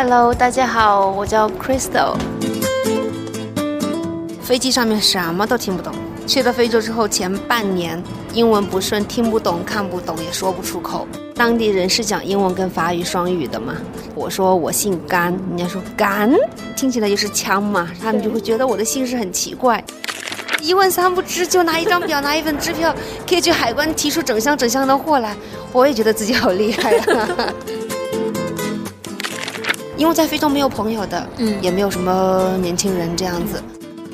Hello，大家好，我叫 Crystal。飞机上面什么都听不懂。去了非洲之后，前半年英文不顺，听不懂、看不懂，也说不出口。当地人是讲英文跟法语双语的嘛？我说我姓甘，人家说甘，听起来就是枪嘛，他们就会觉得我的姓氏很奇怪。一问三不知，就拿一张表，拿一份支票，可以去海关提出整箱整箱的货来。我也觉得自己好厉害呀。因为在非洲没有朋友的，嗯，也没有什么年轻人这样子。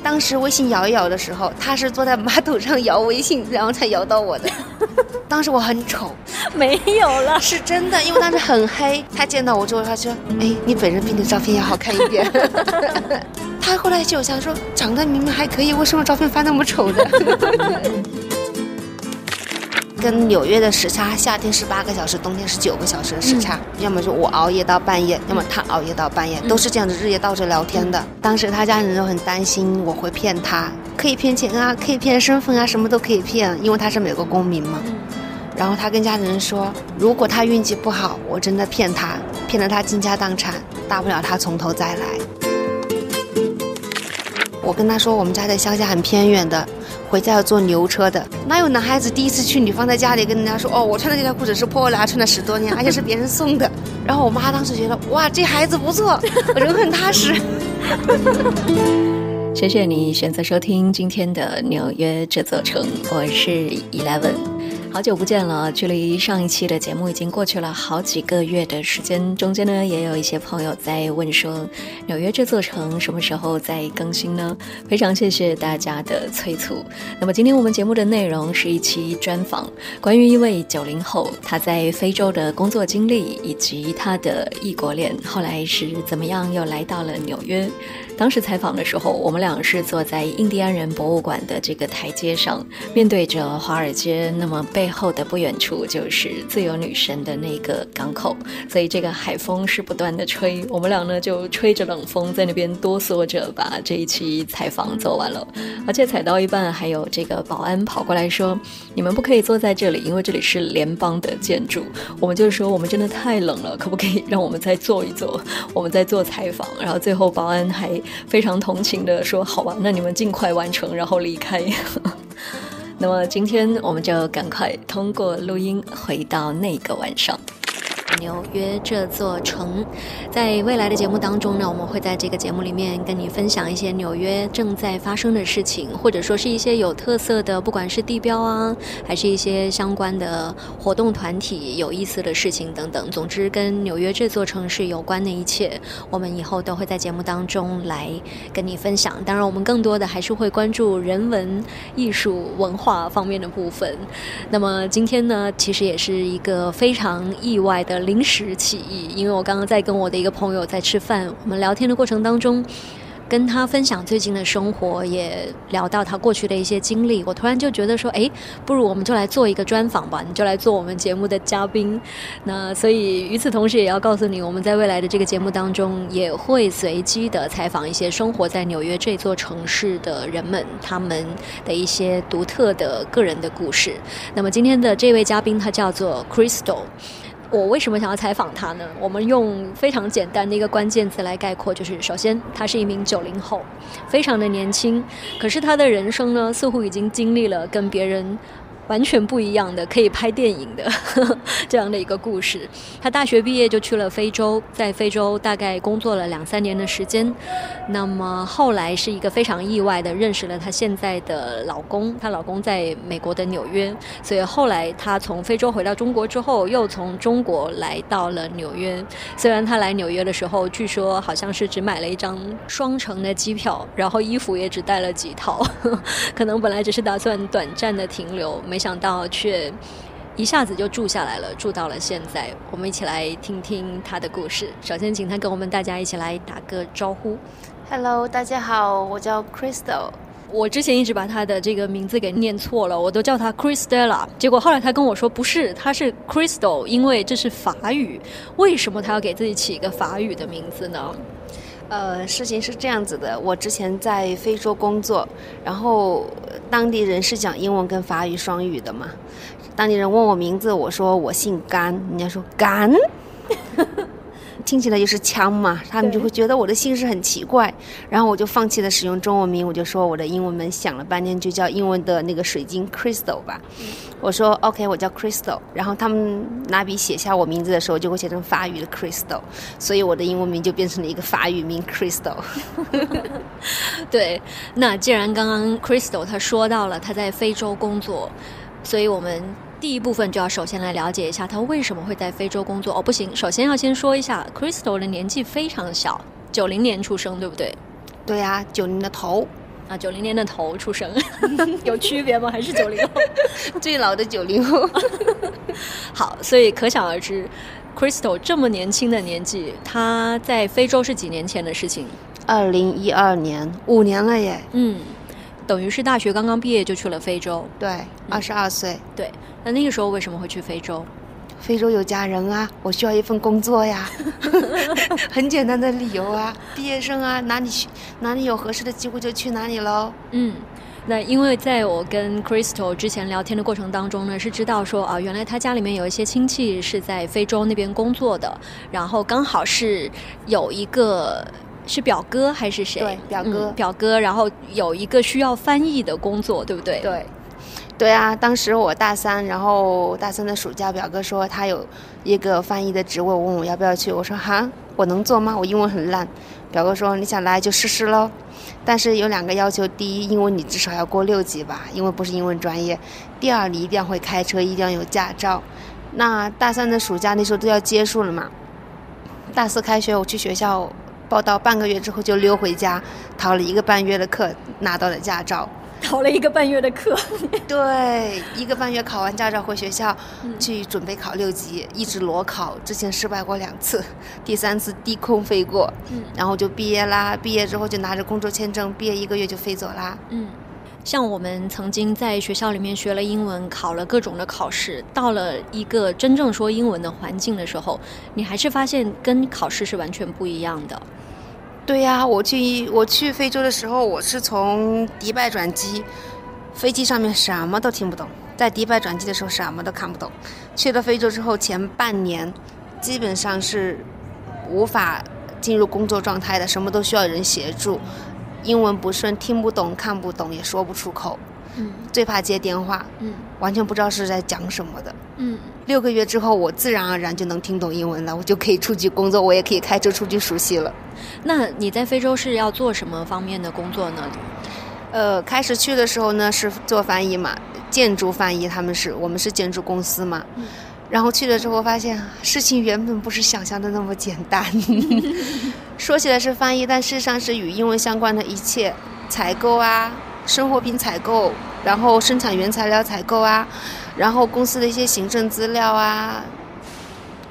当时微信摇一摇的时候，他是坐在马桶上摇微信，然后才摇到我的。当时我很丑，没有了，是真的，因为当时很黑。他见到我之后，他说：“哎，你本人比你的照片要好看一点。” 他后来就想说：“长得明明还可以，为什么照片发那么丑的？”跟纽约的时差，夏天是八个小时，冬天是九个小时的时差。要么就我熬夜到半夜，要么他熬夜到半夜，都是这样子日夜倒着聊天的。当时他家人都很担心我会骗他，可以骗钱啊，可以骗身份啊，什么都可以骗，因为他是美国公民嘛。然后他跟家里人说，如果他运气不好，我真的骗他，骗得他倾家荡产，大不了他从头再来。我跟他说，我们家在乡下很偏远的。回家要坐牛车的，哪有男孩子第一次去女方在家里跟人家说哦，我穿的这条裤子是破了，穿了十多年，而且是别人送的。然后我妈当时觉得哇，这孩子不错，人很踏实。谢谢你选择收听今天的纽约这座城，我是 Eleven。好久不见了，距离上一期的节目已经过去了好几个月的时间。中间呢，也有一些朋友在问说，纽约这座城什么时候再更新呢？非常谢谢大家的催促。那么今天我们节目的内容是一期专访，关于一位九零后他在非洲的工作经历，以及他的异国恋，后来是怎么样又来到了纽约。当时采访的时候，我们俩是坐在印第安人博物馆的这个台阶上，面对着华尔街。那么背后的不远处就是自由女神的那个港口，所以这个海风是不断的吹。我们俩呢就吹着冷风在那边哆嗦着把这一期采访做完了。而且采到一半，还有这个保安跑过来说：“你们不可以坐在这里，因为这里是联邦的建筑。”我们就说：“我们真的太冷了，可不可以让我们再坐一坐？我们在做采访。”然后最后保安还。非常同情的说：“好吧，那你们尽快完成，然后离开。”那么今天我们就赶快通过录音回到那个晚上。纽约这座城，在未来的节目当中呢，我们会在这个节目里面跟你分享一些纽约正在发生的事情，或者说是一些有特色的，不管是地标啊，还是一些相关的活动团体、有意思的事情等等。总之，跟纽约这座城市有关的一切，我们以后都会在节目当中来跟你分享。当然，我们更多的还是会关注人文、艺术、文化方面的部分。那么今天呢，其实也是一个非常意外的。临时起意，因为我刚刚在跟我的一个朋友在吃饭，我们聊天的过程当中，跟他分享最近的生活，也聊到他过去的一些经历，我突然就觉得说，哎，不如我们就来做一个专访吧，你就来做我们节目的嘉宾。那所以与此同时，也要告诉你，我们在未来的这个节目当中，也会随机的采访一些生活在纽约这座城市的人们，他们的一些独特的个人的故事。那么今天的这位嘉宾，他叫做 Crystal。我为什么想要采访他呢？我们用非常简单的一个关键词来概括，就是首先，他是一名九零后，非常的年轻，可是他的人生呢，似乎已经经历了跟别人。完全不一样的，可以拍电影的 这样的一个故事。他大学毕业就去了非洲，在非洲大概工作了两三年的时间。那么后来是一个非常意外的认识了她现在的老公，她老公在美国的纽约。所以后来她从非洲回到中国之后，又从中国来到了纽约。虽然她来纽约的时候，据说好像是只买了一张双程的机票，然后衣服也只带了几套，可能本来只是打算短暂的停留。想到却一下子就住下来了，住到了现在。我们一起来听听他的故事。首先，请他跟我们大家一起来打个招呼。Hello，大家好，我叫 Crystal。我之前一直把他的这个名字给念错了，我都叫他 Crystella。结果后来他跟我说不是，他是 Crystal，因为这是法语。为什么他要给自己起一个法语的名字呢？呃，事情是这样子的，我之前在非洲工作，然后当地人是讲英文跟法语双语的嘛。当地人问我名字，我说我姓甘，人家说甘，听起来就是腔嘛，他们就会觉得我的姓氏很奇怪，然后我就放弃了使用中文名，我就说我的英文名想了半天就叫英文的那个水晶 Crystal 吧。我说 OK，我叫 Crystal，然后他们拿笔写下我名字的时候就会写成法语的 Crystal，所以我的英文名就变成了一个法语名 Crystal。对，那既然刚刚 Crystal 他说到了他在非洲工作，所以我们第一部分就要首先来了解一下他为什么会在非洲工作。哦，不行，首先要先说一下 Crystal 的年纪非常小，九零年出生，对不对？对呀，九零的头。啊，九零年的头出生，有区别吗？还是九零后？最老的九零后。好，所以可想而知，Crystal 这么年轻的年纪，他在非洲是几年前的事情？二零一二年，五年了耶。嗯，等于是大学刚刚毕业就去了非洲。对，二十二岁。对，那那个时候为什么会去非洲？非洲有家人啊，我需要一份工作呀，很简单的理由啊，毕业生啊，哪里去哪里有合适的机会就去哪里喽。嗯，那因为在我跟 Crystal 之前聊天的过程当中呢，是知道说啊，原来他家里面有一些亲戚是在非洲那边工作的，然后刚好是有一个是表哥还是谁？对，表哥，表哥，然后有一个需要翻译的工作，对不对？对。对啊，当时我大三，然后大三的暑假，表哥说他有一个翻译的职位，问我要不要去。我说哈，我能做吗？我英文很烂。表哥说你想来就试试喽，但是有两个要求：第一，英文你至少要过六级吧，因为不是英文专业；第二，你一定要会开车，一定要有驾照。那大三的暑假那时候都要结束了嘛，大四开学我去学校报到，半个月之后就溜回家，逃了一个半月的课，拿到了驾照。逃了一个半月的课，对，一个半月考完驾照回学校去准备考六级，一直裸考，之前失败过两次，第三次低空飞过，嗯，然后就毕业啦。毕业之后就拿着工作签证，毕业一个月就飞走啦。嗯，像我们曾经在学校里面学了英文，考了各种的考试，到了一个真正说英文的环境的时候，你还是发现跟考试是完全不一样的。对呀，我去我去非洲的时候，我是从迪拜转机，飞机上面什么都听不懂，在迪拜转机的时候什么都看不懂。去了非洲之后，前半年基本上是无法进入工作状态的，什么都需要人协助，英文不顺，听不懂，看不懂，也说不出口。嗯，最怕接电话。嗯，完全不知道是在讲什么的。嗯，六个月之后，我自然而然就能听懂英文了，我就可以出去工作，我也可以开车出去熟悉了。那你在非洲是要做什么方面的工作呢？呃，开始去的时候呢是做翻译嘛，建筑翻译，他们是我们是建筑公司嘛。然后去了之后发现事情原本不是想象的那么简单。说起来是翻译，但事实上是与英文相关的一切，采购啊，生活品采购，然后生产原材料采购啊，然后公司的一些行政资料啊，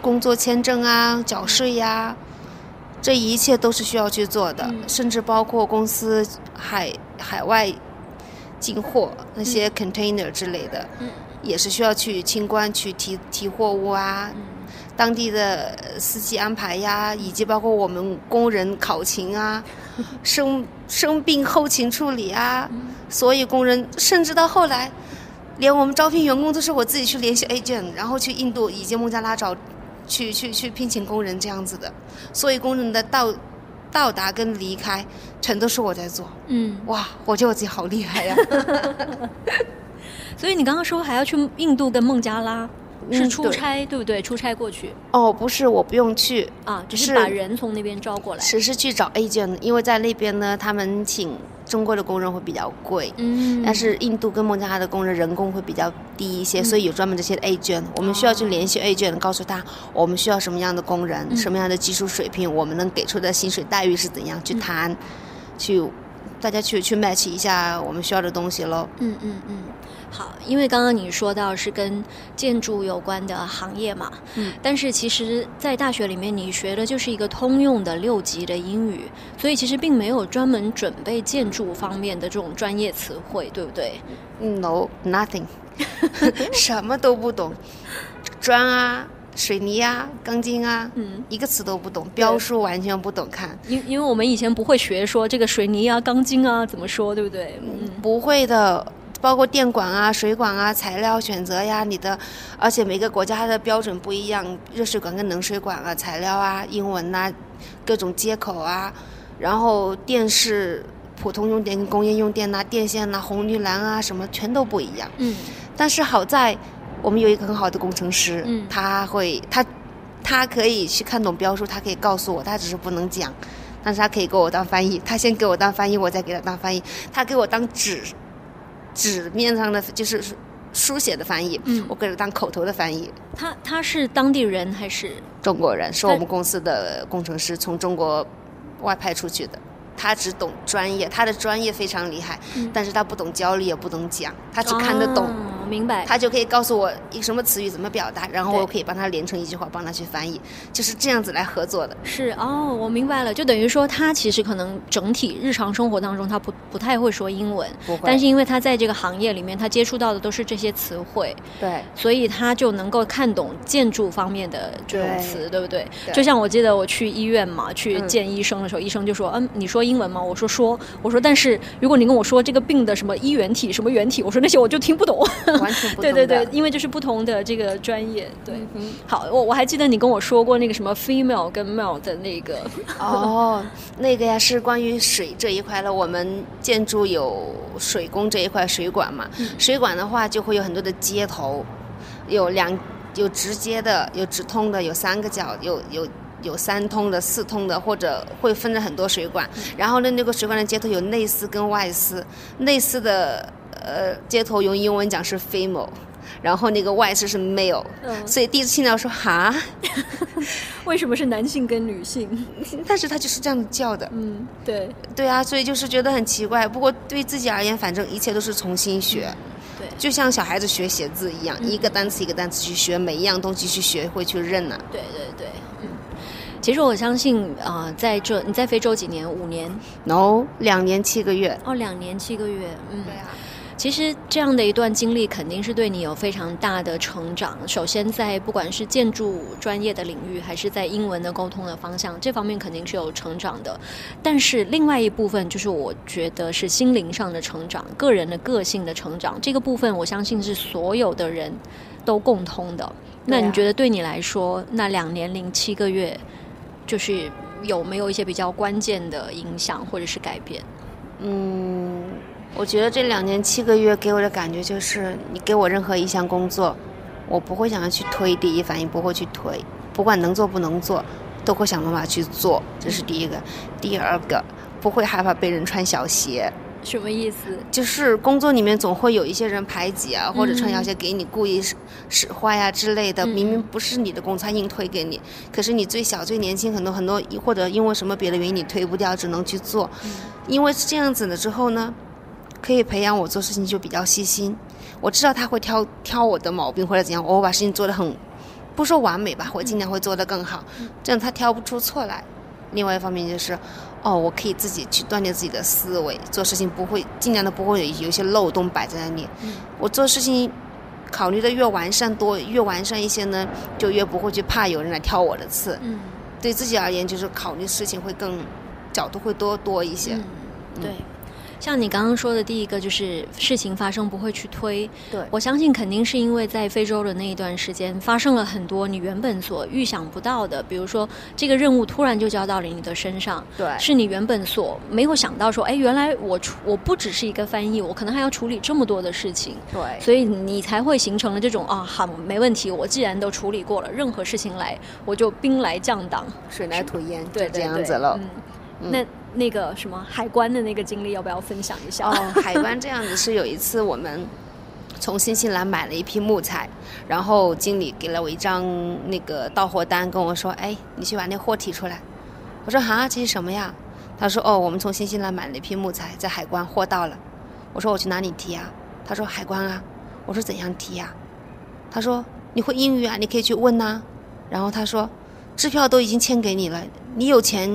工作签证啊，缴税呀。这一切都是需要去做的，甚至包括公司海海外进货那些 container 之类的，也是需要去清关去提提货物啊。当地的司机安排呀，以及包括我们工人考勤啊，生生病后勤处理啊。所以工人甚至到后来，连我们招聘员工都是我自己去联系 agent，然后去印度以及孟加拉找。去去去聘请工人这样子的，所以工人的到到达跟离开全都是我在做。嗯，哇，我觉得我自己好厉害呀！所以你刚刚说还要去印度跟孟加拉。是出差对不对？出差过去哦，不是，我不用去啊，只是把人从那边招过来。只是去找 agent，因为在那边呢，他们请中国的工人会比较贵，嗯，但是印度跟孟加拉的工人人工会比较低一些，所以有专门这些 agent，我们需要去联系 agent，告诉他我们需要什么样的工人，什么样的技术水平，我们能给出的薪水待遇是怎样，去谈，去大家去去 match 一下我们需要的东西喽。嗯嗯嗯。好，因为刚刚你说到是跟建筑有关的行业嘛，嗯，但是其实，在大学里面你学的就是一个通用的六级的英语，所以其实并没有专门准备建筑方面的这种专业词汇，对不对？No，nothing，什么都不懂，砖啊、水泥啊、钢筋啊，嗯，一个词都不懂，标书完全不懂看，因因为我们以前不会学说这个水泥啊、钢筋啊怎么说，对不对？嗯，不会的。包括电管啊、水管啊、材料选择呀，你的，而且每个国家它的标准不一样，热水管跟冷水管啊、材料啊、英文呐、各种接口啊，然后电视普通用电跟工业用电呐、电线呐、红绿蓝啊什么全都不一样。嗯但是好在我们有一个很好的工程师，嗯他会他他可以去看懂标书，他可以告诉我，他只是不能讲，但是他可以给我当翻译，他先给我当翻译，我再给他当翻译，他给我当纸纸面上的就是书写的翻译，嗯我给他当口头的翻译。他他是当地人还是？中国人是我们公司的工程师，从中国外派出去的。他只懂专业，他的专业非常厉害，嗯但是他不懂教理，也不懂讲，他只看得懂。哦明白。他就可以告诉我一个什么词语怎么表达，然后对我可以帮他连成一句话，帮他去翻译，就是这样子来合作的。是哦，我明白了，就等于说他其实可能整体日常生活当中他不不太会说英文，但是因为他在这个行业里面，他接触到的都是这些词汇，对所以他就能够看懂建筑方面的这种词，对不对？对就像我记得我去医院嘛，去嗯见医生的时候，医生就说：“嗯，你说英文吗？”我说：“说。”我说：“但是如果你跟我说这个病的什么衣原体、什么原体，我说那些我就听不懂。”完全不同 对对对，因为就是不同的这个专业。对，嗯好，我我还记得你跟我说过那个什么 female 跟 male 的那个，哦，那个呀是关于水这一块了。我们建筑有水工这一块水管嘛，嗯水管的话就会有很多的接头，有两有直接的，有直通的，有三个角，有有。有三通的、四通的，或者会分着很多水管。然后呢，那个水管的接头有内丝跟外丝。内丝的呃接头用英文讲是 female，然后那个外丝是 male。嗯，所以第一次听到说哈，为什么是男性跟女性？但是他就是这样叫的。嗯，对对啊，所以就是觉得很奇怪。不过对自己而言，反正一切都是重新学，对就像小孩子学写字一样，嗯一个单词一个单词去学，每一样东西去学会去认呢、对对对，嗯。其实我相信，啊、在这你在非洲几年？五年 No，两年七个月。哦，两年七个月，嗯。对啊，其实这样的一段经历肯定是对你有非常大的成长。首先，在不管是建筑专业的领域，还是在英文的沟通的方向，这方面肯定是有成长的。但是另外一部分就是我觉得是心灵上的成长，个人的个性的成长。这个部分我相信是所有的人都共通的。那你觉得对你来说，那两年零七个月，就是有没有一些比较关键的影响或者是改变？嗯，我觉得这两年七个月给我的感觉就是，你给我任何一项工作，我不会想要去推，第一反应不会去推，不管能做不能做，都会想办法去做，这是第一个。第二个，不会害怕被人穿小鞋。什么意思？就是工作里面总会有一些人排挤啊，或者穿小嗯鞋给你故意使使坏呀、之类的。嗯明明不是你的工作，他硬推给你，可是你最小、最年轻，很多很多，或者因为什么别的原因你推不掉，只能去做。嗯因为是这样子了之后呢，可以培养我做事情就比较细心。我知道他会挑挑我的毛病或者怎样，我会把事情做得很，不说完美吧，我尽量会做得更好，这样他挑不出错来。另外一方面就是，哦，我可以自己去锻炼自己的思维，做事情不会尽量的不会有有一些漏洞摆在那里。嗯我做事情考虑的越完善多，越完善一些呢，就越不会去怕有人来挑我的刺。嗯。对自己而言，就是考虑事情会更角度会多多一些。嗯，对。像你刚刚说的第一个，就是事情发生不会去推。对我相信肯定是因为在非洲的那一段时间，发生了很多你原本所预想不到的，比如说这个任务突然就交到了你的身上，对是你原本所没有想到说，哎，原来我处我不只是一个翻译，我可能还要处理这么多的事情，对所以你才会形成了这种啊，好，没问题，我既然都处理过了，任何事情来我就兵来将挡，水来土掩，对就这样子了。嗯，那那个什么海关的那个经历，要不要分享一下？哦，海关这样子是有一次我们从新西兰买了一批木材，然后经理给了我一张那个到货单，跟我说：“哎，你去把那货提出来。”我说：“哈，这是什么呀？”他说：“哦，我们从新西兰买了一批木材，在海关货到了。”我说：“我去哪里提啊？”他说：“海关啊。”我说：“怎样提呀、他说：“你会英语啊，你可以去问呐、然后他说：“支票都已经签给你了，你有钱，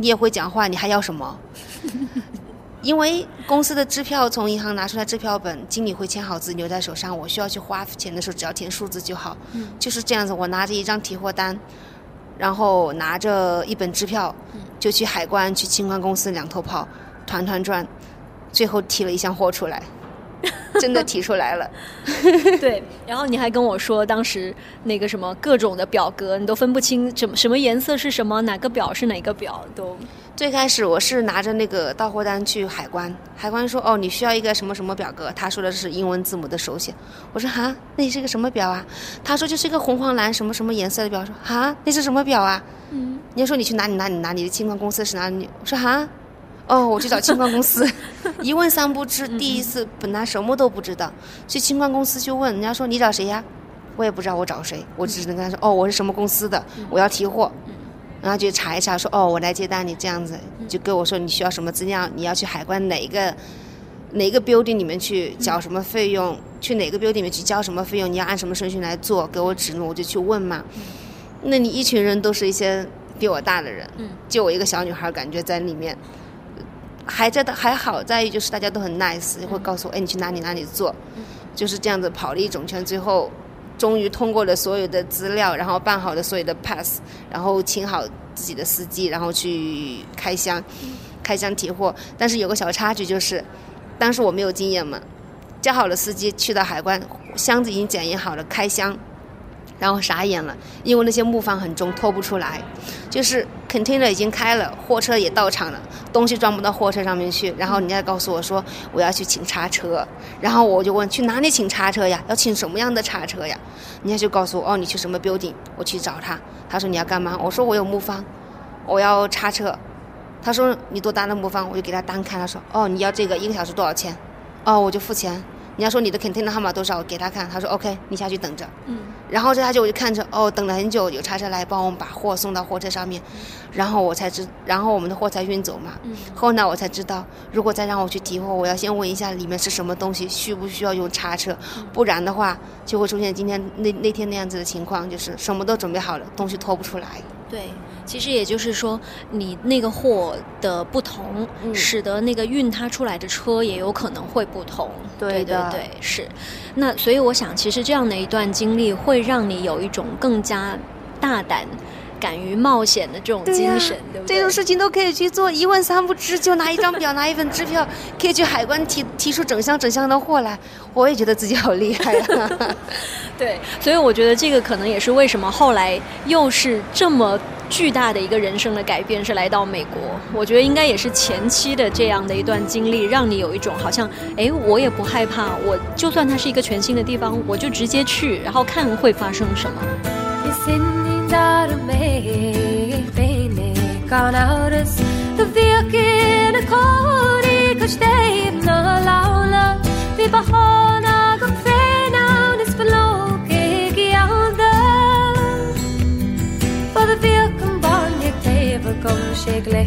你也会讲话，你还要什么？” 因为公司的支票从银行拿出来支票本，经理会签好字留在手上，我需要去花钱的时候只要填数字就好，嗯就是这样子。我拿着一张提货单，然后拿着一本支票，就去海关去清关公司两头跑，团团转，最后提了一箱货出来。真的提出来了。对，然后你还跟我说，当时那个什么各种的表格，你都分不清什么什么颜色是什么，哪个表是哪个表都。最开始我是拿着那个到货单去海关，海关说哦你需要一个什么什么表格，他说的是英文字母的手写，我说哈那是个什么表啊？他说就是一个红黄蓝什么什么颜色的表，说哈那是什么表啊？嗯，你说你去哪里哪里哪里的清关公司是哪里？我说哈，哦我去找清关公司，一问三不知，第一次本来什么都不知道，去清关公司去问，人家说你找谁呀？我也不知道我找谁，我只能跟他说哦我是什么公司的，我要提货。然后就查一查，说哦，我来接单，你这样子就跟我说你需要什么资料，你要去海关哪一个哪一个 building 里面去缴什么费用，去哪个 building 里面去交什么费用，你要按什么顺序来做，给我指路，我就去问嘛。那你一群人都是一些比我大的人，就我一个小女孩，感觉在里面还在的还好在于就是大家都很 nice，会告诉我，哎，你去哪里哪里做，就是这样子跑了一整圈，最后。终于通过了所有的资料，然后办好了所有的 pass，然后请好自己的司机，然后去开箱，开箱提货。但是有个小插曲就是，当时我没有经验嘛，叫好了司机去到海关，箱子已经检验好了，开箱。然后傻眼了，因为那些木方很重，拖不出来。就是 container 已经开了，货车也到场了，东西装不到货车上面去。然后人家告诉我说我要去请叉车，然后我就问去哪里请叉车呀？要请什么样的叉车呀？人家就告诉我哦，你去什么 building？我去找他。他说你要干嘛？我说我有木方，我要叉车。他说你多大的木方？我就给他单开。他说哦，你要这个一个小时多少钱？哦，我就付钱。人家说你的 container 号码多少？我给他看。他说 OK，你下去等着。嗯。然后这他就我就看着哦，等了很久，有叉车来帮我们把货送到货车上面，然后我才知，然后我们的货才运走嘛。嗯后来我才知道，如果再让我去提货，我要先问一下里面是什么东西，需不需要用叉车，不然的话就会出现今天那那天那样子的情况，就是什么都准备好了，东西拖不出来。对。其实也就是说，你那个货的不同，使得那个运它出来的车也有可能会不同。对对对，是。那所以我想，其实这样的一段经历会让你有一种更加大胆、敢于冒险的这种精神，对不对？这种事情都可以去做，一问三不知，就拿一张表，拿一份支票，可以去海关提 提出整箱整箱的货来。我也觉得自己好厉害啊！对，所以我觉得这个可能也是为什么后来又是这么。巨大的一个人生的改变是来到美国，我觉得应该也是前期的这样的一段经历，让你有一种好像，哎，我也不害怕，我就算它是一个全新的地方，我就直接去，然后看会发生什么。darme beni gone out as the vehicle a cold each day no laula vi bahona gum fena is below ke yalda for the vehicle born you table come shake le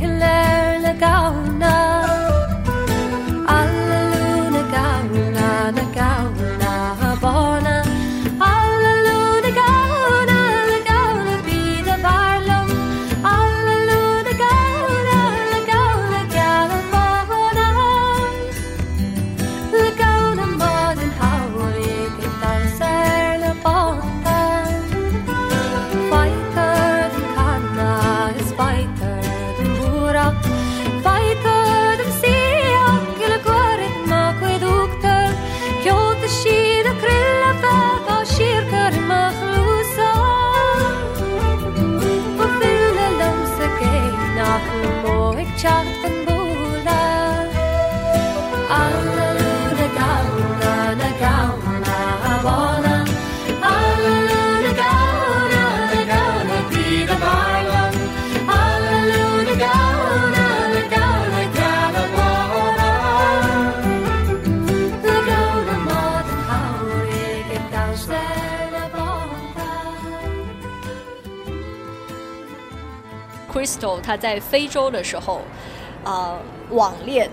他在非洲的时候，啊，网恋，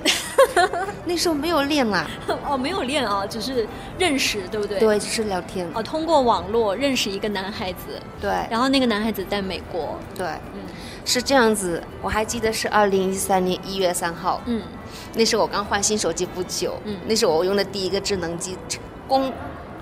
那时候没有恋啦，哦，没有恋啊，只是认识，对不对？对，只是聊天。哦，通过网络认识一个男孩子，对。然后那个男孩子在美国，对，嗯，是这样子。我还记得是二零一三年一月三号，嗯，那时候我刚换新手机不久，嗯，那是我用的第一个智能机，公。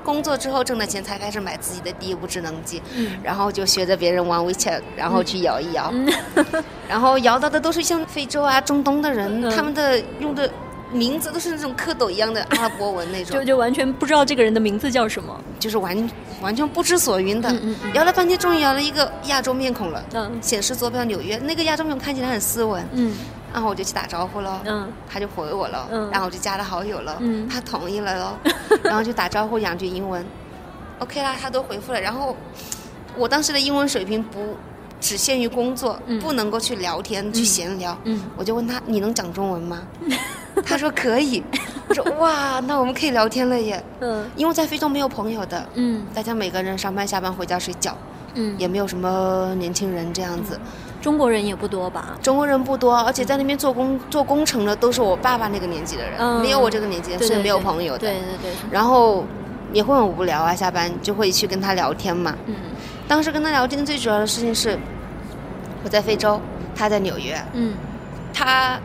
工作之后挣的钱才开始买自己的第一部智能机，然后就学着别人玩 WeChat，然后去摇一摇，然后摇到的都是像非洲啊、中东的人，他们的用的名字都是那种蝌蚪一样的阿拉伯文那种，就就完全不知道这个人的名字叫什么。就是完完全不知所云的。嗯嗯嗯。聊了半天，终于摇了一个亚洲面孔了。嗯。显示坐标纽约，那个亚洲面孔看起来很斯文，嗯然后我就去打招呼了。嗯。他就回我了，嗯。然后我就加了好友了，嗯。他同意了喽，然后就打招呼两句英文，OK 啦，他都回复了。然后我当时的英文水平不只限于工作，嗯。不能够去聊天、去闲聊，嗯。我就问他你能讲中文吗？他说可以，我说哇，那我们可以聊天了耶，嗯。因为在非洲没有朋友的，嗯。大家每个人上班下班回家睡觉，嗯，也没有什么年轻人这样子。中国人也不多吧？中国人不多，而且在那边做工做工程的都是我爸爸那个年纪的人，嗯。没有我这个年纪是没有朋友的。对对对，然后也会很无聊啊，下班就会去跟他聊天嘛。嗯。当时跟他聊天最主要的事情是，我在非洲，他在纽约，嗯。他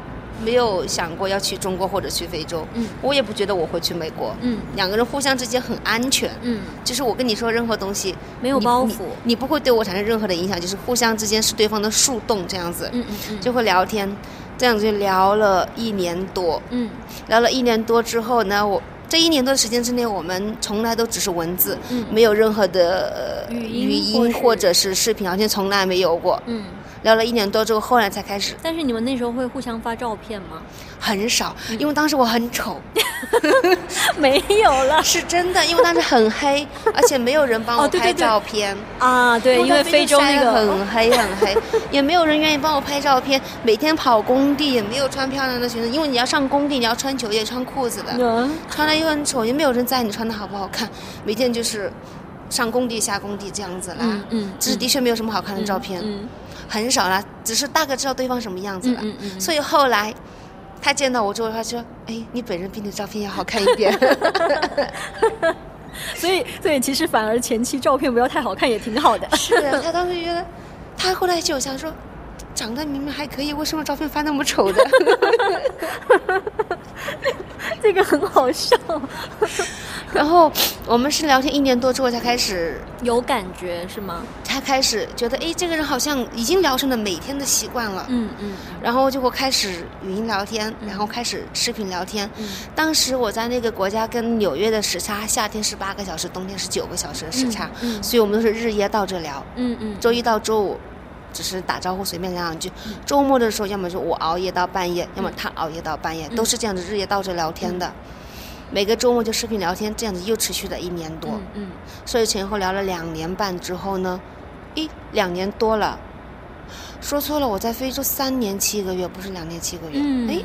没有想过要去中国或者去非洲，嗯。我也不觉得我会去美国。嗯。两个人互相之间很安全，嗯，就是我跟你说任何东西没有包袱。你不会对我产生任何的影响，就是互相之间是对方的树洞这样子，嗯嗯嗯，就会聊天，这样子就聊了一年多。嗯。聊了一年多之后呢，我这一年多的时间之内，我们从来都只是文字，嗯。没有任何的呃语音或或者是视频好像，从来没有过。嗯，聊了一年多之后，后来才开始，但是你们那时候会互相发照片吗？很少，因为当时我很丑，没有了是真的，因为当时很黑，而且没有人帮我拍照片。啊，对，因为非洲那个很黑很黑，也没有人愿意帮我拍照片。每天跑工地也没有穿漂亮的裙子，因为你要上工地，你要穿球鞋、穿裤子的。嗯穿了又很丑，也没有人在意你穿的好不好看。每天就是上工地下工地这样子啦。嗯嗯，只是的确没有什么好看的照片，嗯很少啦，只是大概知道对方什么样子了。嗯嗯嗯，所以后来他见到我之后，他说：“哎，你本人比你照片要好看一点。所以所以其实反而前期照片不要太好看也挺好的。”是的，他当时觉得，他后来就想说，长得明明还可以，为什么照片发那么丑的？这个很好笑，然后我们是聊天一年多之后才开始，有感觉是吗？才开始觉得，哎，这个人好像已经聊成了每天的习惯了。嗯嗯然后就会开始语音聊天，然后开始视频聊天。嗯当时我在那个国家跟纽约的时差，夏天是八个小时，冬天是九个小时的时差，嗯嗯所以我们都是日夜倒着聊。嗯嗯，周一到周五只是打招呼，随便聊两句。周末的时候，要么就我熬夜到半夜，要么他熬夜到半夜，嗯。都是这样子日夜倒着聊天的。每个周末就视频聊天，这样子又持续了一年多。嗯嗯。所以前后聊了两年半之后呢，咦，两年多了，说错了，我在非洲三年七个月，不是两年七个月，嗯，哎、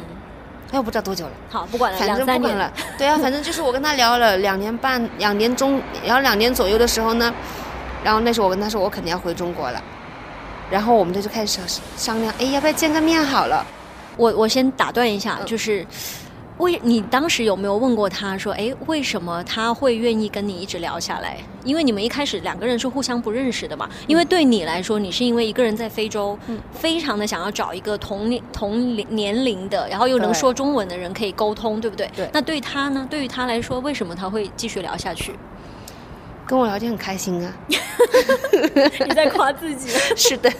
哎，我不知道多久了，好，不管了，反正不管了，对啊，反正就是我跟他聊了 两年半，两年中，然后两年左右的时候呢，然后那时候我跟他说我肯定要回中国了，然后我们就就开始商量，哎，要不要见个面好了？我我先打断一下，嗯就是为你当时有没有问过他说，哎，为什么他会愿意跟你一直聊下来？因为你们一开始两个人是互相不认识的嘛。因为对你来说，你是因为一个人在非洲，嗯非常的想要找一个同年同年龄的，然后又能说中文的人可以沟通，对不对？对那对他呢？对于他来说，为什么他会继续聊下去？跟我聊天很开心啊，你在夸自己？是的，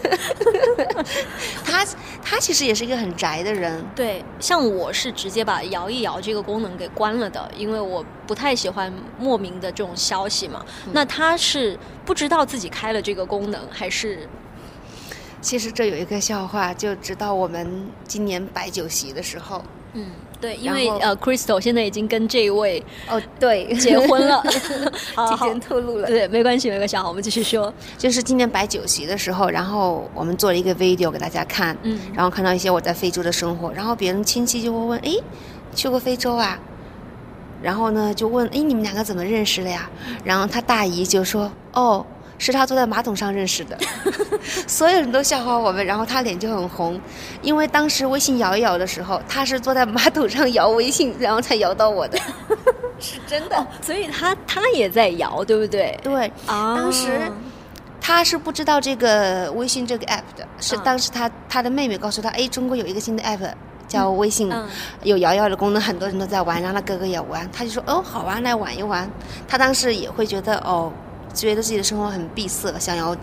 他他其实也是一个很宅的人，对，像我是直接把摇一摇这个功能给关了的，因为我不太喜欢莫名的这种消息嘛。嗯。那他是不知道自己开了这个功能，还是？其实这有一个笑话，就直到我们今年摆酒席的时候，嗯，对，因为呃，Crystal 现在已经跟这位哦，对，结婚了，好提前透露了。对，没关系，没关系，好，我们继续说。就是今年摆酒席的时候，然后我们做了一个 video 给大家看，嗯然后看到一些我在非洲的生活，然后别人亲戚就会问，诶，去过非洲啊？然后呢就问，诶，你们两个怎么认识的呀？然后他大姨就说，哦。是他坐在马桶上认识的，所有人都笑话我们，然后他脸就很红，因为当时微信摇一摇的时候，他是坐在马桶上摇微信，然后才摇到我的，是真的。所以他他也在摇，对不对？对，啊。当时他是不知道这个微信这个 app 的，是嗯。当时他他的妹妹告诉他，哎，中国有一个新的 app 叫微信，嗯。有摇摇的功能，很多人都在玩，让他哥哥也玩，他就说，哦，好玩，来玩一玩。他当时也会觉得，哦，觉得自己的生活很闭塞，想要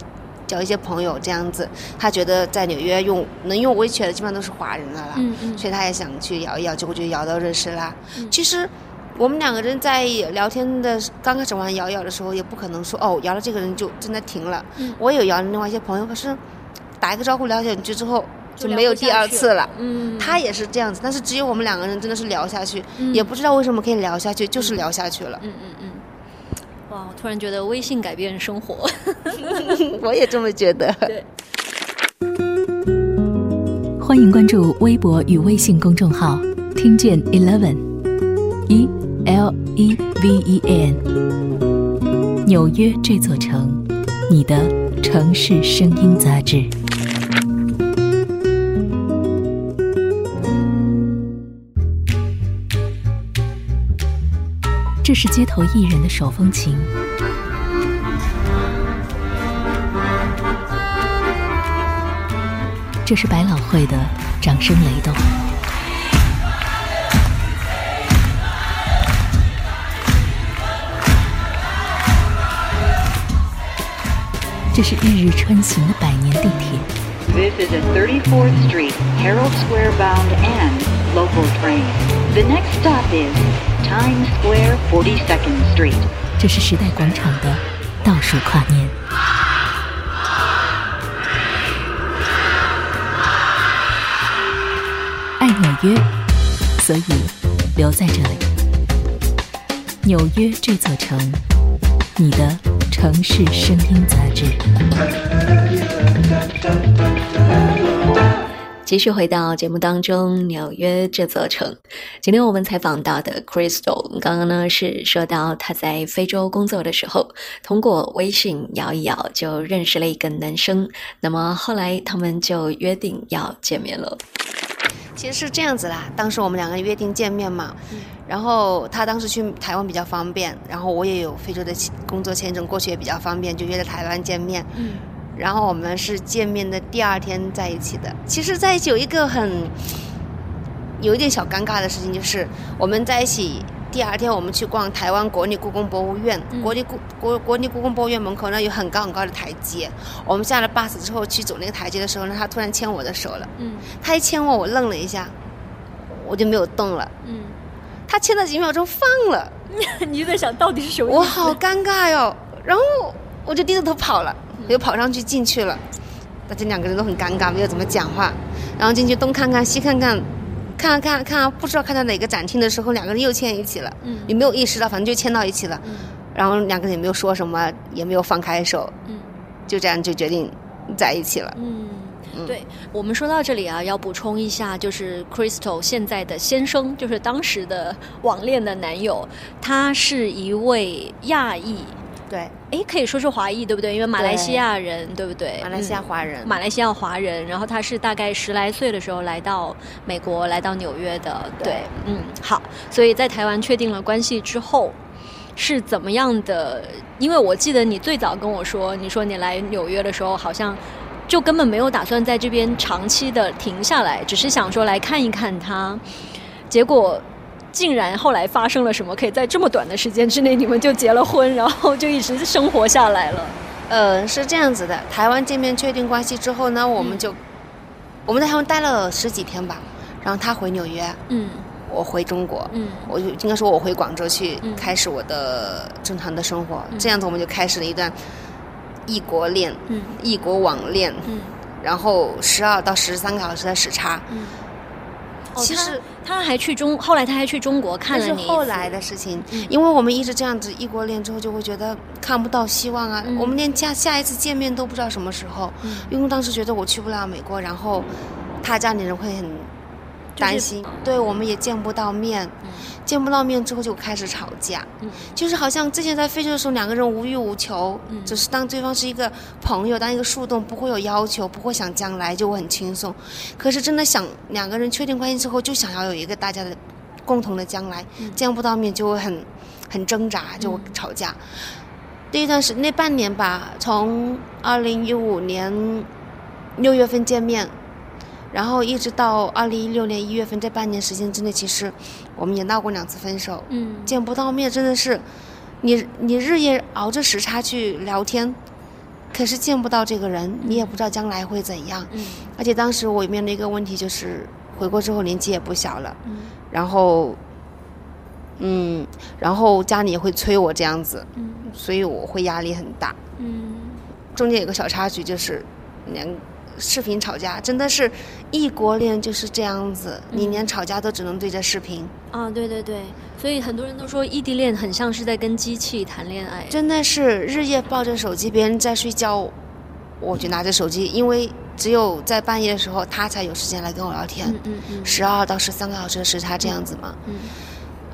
交一些朋友这样子。他觉得在纽约用能用 WeChat 的基本上都是华人的了，嗯嗯所以他也想去摇一摇，结果就摇到认识啦。其实我们两个人在聊天的刚开始玩摇一摇的时候，也不可能说哦摇了这个人就真的停了。嗯我有摇另外一些朋友，可是打一个招呼聊两句之后就没有第二次了。嗯，他也是这样子，但是只有我们两个人真的是聊下去，嗯也不知道为什么可以聊下去，就是聊下去了。嗯嗯嗯，哇，我突然觉得微信改变生活。我也这么觉得。对，欢迎关注微博与微信公众号“听见 Eleven”，一 L E V E N，纽约这座城，你的城市声音杂志。这是街头艺人的手风琴。这是百老汇的掌声雷动。这是日日穿行的百年地铁。This is a 34th Street, Herald Square bound and local train. The next stop is Times Square Forty Second Street. 这是时代广场的倒数跨年。爱纽约，所以留在这里。纽约这座城，你的城市声音杂志。继续回到节目当中，纽约这座城。今天我们采访到的 Crystal，刚刚呢是说到他在非洲工作的时候，通过微信摇一摇就认识了一个男生，那么后来他们就约定要见面了。其实是这样子啦，当时我们两个人约定见面嘛，嗯然后他当时去台湾比较方便，然后我也有非洲的签工作签证过去也比较方便，就约在台湾见面。嗯然后我们是见面的第二天在一起的。其实在一起有一个很有一点小尴尬的事情，就是我们在一起第二天，我们去逛台湾国立故宫博物院。嗯国立故国国立故宫博物院门口呢有很高很高的台阶，我们下了 bus 之后去走那个台阶的时候呢，他突然牵我的手了。嗯他一牵我，我愣了一下，我就没有动了。嗯，他牵了几秒钟放了，你就在想到底是什么我好尴尬哟。然后我就低着头跑了，我就跑上去进去了。大家两个人都很尴尬，没有怎么讲话。然后进去东看看西看看，看啊看啊看啊，不知道看到哪个展厅的时候，两个人又牵一起了。嗯也没有意识到，反正就牵到一起了。嗯然后两个人也没有说什么，也没有放开手，嗯就这样就决定在一起了。嗯。对我们说到这里啊，要补充一下，就是 Crystal 现在的先生，就是当时的网恋的男友，他是一位亚裔，对，诶，可以说是华裔，对不对？因为马来西亚人，对不对？马来西亚嗯华人，马来西亚华人，然后他是大概十来岁的时候来到美国，来到纽约的。对，对嗯，好，所以在台湾确定了关系之后，是怎么样的？因为我记得你最早跟我说，你说你来纽约的时候，好像就根本没有打算在这边长期的停下来，只是想说来看一看他，结果。竟然后来发生了什么？可以在这么短的时间之内，你们就结了婚，然后就一直生活下来了。呃，是这样子的，台湾见面确定关系之后呢，我们就、我们在台湾待了十几天吧，然后他回纽约，嗯我回中国，嗯我就应该说我回广州去嗯开始我的正常的生活，嗯这样子我们就开始了一段异国恋、嗯异国网恋，嗯然后十二到十三个小时的时差。嗯。其实他还去中，后来他还去中国看了你。是后来的事情，嗯因为我们一直这样子异国恋之后，就会觉得看不到希望啊。嗯我们连下下一次见面都不知道什么时候，嗯因为当时觉得我去不了美国，然后他家里人会很担心，对我们也见不到面，嗯见不到面之后就开始吵架，嗯。就是好像之前在非洲的时候，两个人无欲无求，嗯。只是当对方是一个朋友，当一个树洞，不会有要求，不会想将来，就会很轻松。可是真的想两个人确定关系之后，就想要有一个大家的共同的将来，嗯。见不到面就会很很挣扎，就会吵架。那一段时那半年吧，从二零一五年六月份见面，然后一直到二零一六年一月份，这半年时间之内，其实我们也闹过两次分手。嗯。见不到面，真的是，你你日夜熬着时差去聊天，可是见不到这个人，你也不知道将来会怎样。嗯。而且当时我面临一个问题就是，回国之后年纪也不小了，嗯。然后，嗯，然后家里也会催我这样子，嗯。所以我会压力很大。嗯。中间有个小插曲，就是两视频吵架，真的是异国恋就是这样子，你嗯连吵架都只能对着视频，啊，对对对，所以很多人都说异地恋很像是在跟机器谈恋爱。真的是日夜抱着手机，别人在睡觉，我就拿着手机，因为只有在半夜的时候，他才有时间来跟我聊天。嗯。嗯嗯。十二到十三个小时的时差这样子嘛，嗯，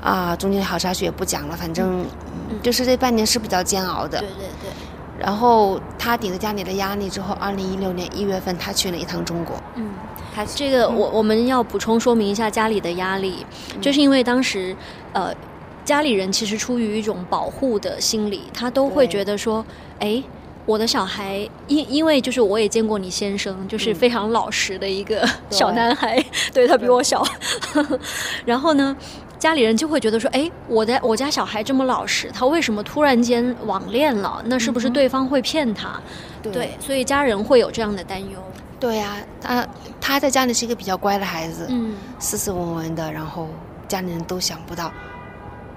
啊，中间的好插曲也不讲了，反正嗯。就是这半年是比较煎熬的。对。对对，然后他顶着家里的压力之后，二零一六年一月份他去了一趟中国，嗯。这个我我们要补充说明一下家里的压力，就是因为当时呃家里人其实出于一种保护的心理，他都会觉得说，哎。我的小孩，因因为就是我也见过你先生，就是嗯非常老实的一个小男孩，对他比我小。然后呢，家里人就会觉得说，哎，我的我家小孩这么老实，他为什么突然间网恋了？那是不是对方会骗他？对，所以家人会有这样的担忧。对呀、他他在家里是一个比较乖的孩子，嗯斯斯文文的，然后家里人都想不到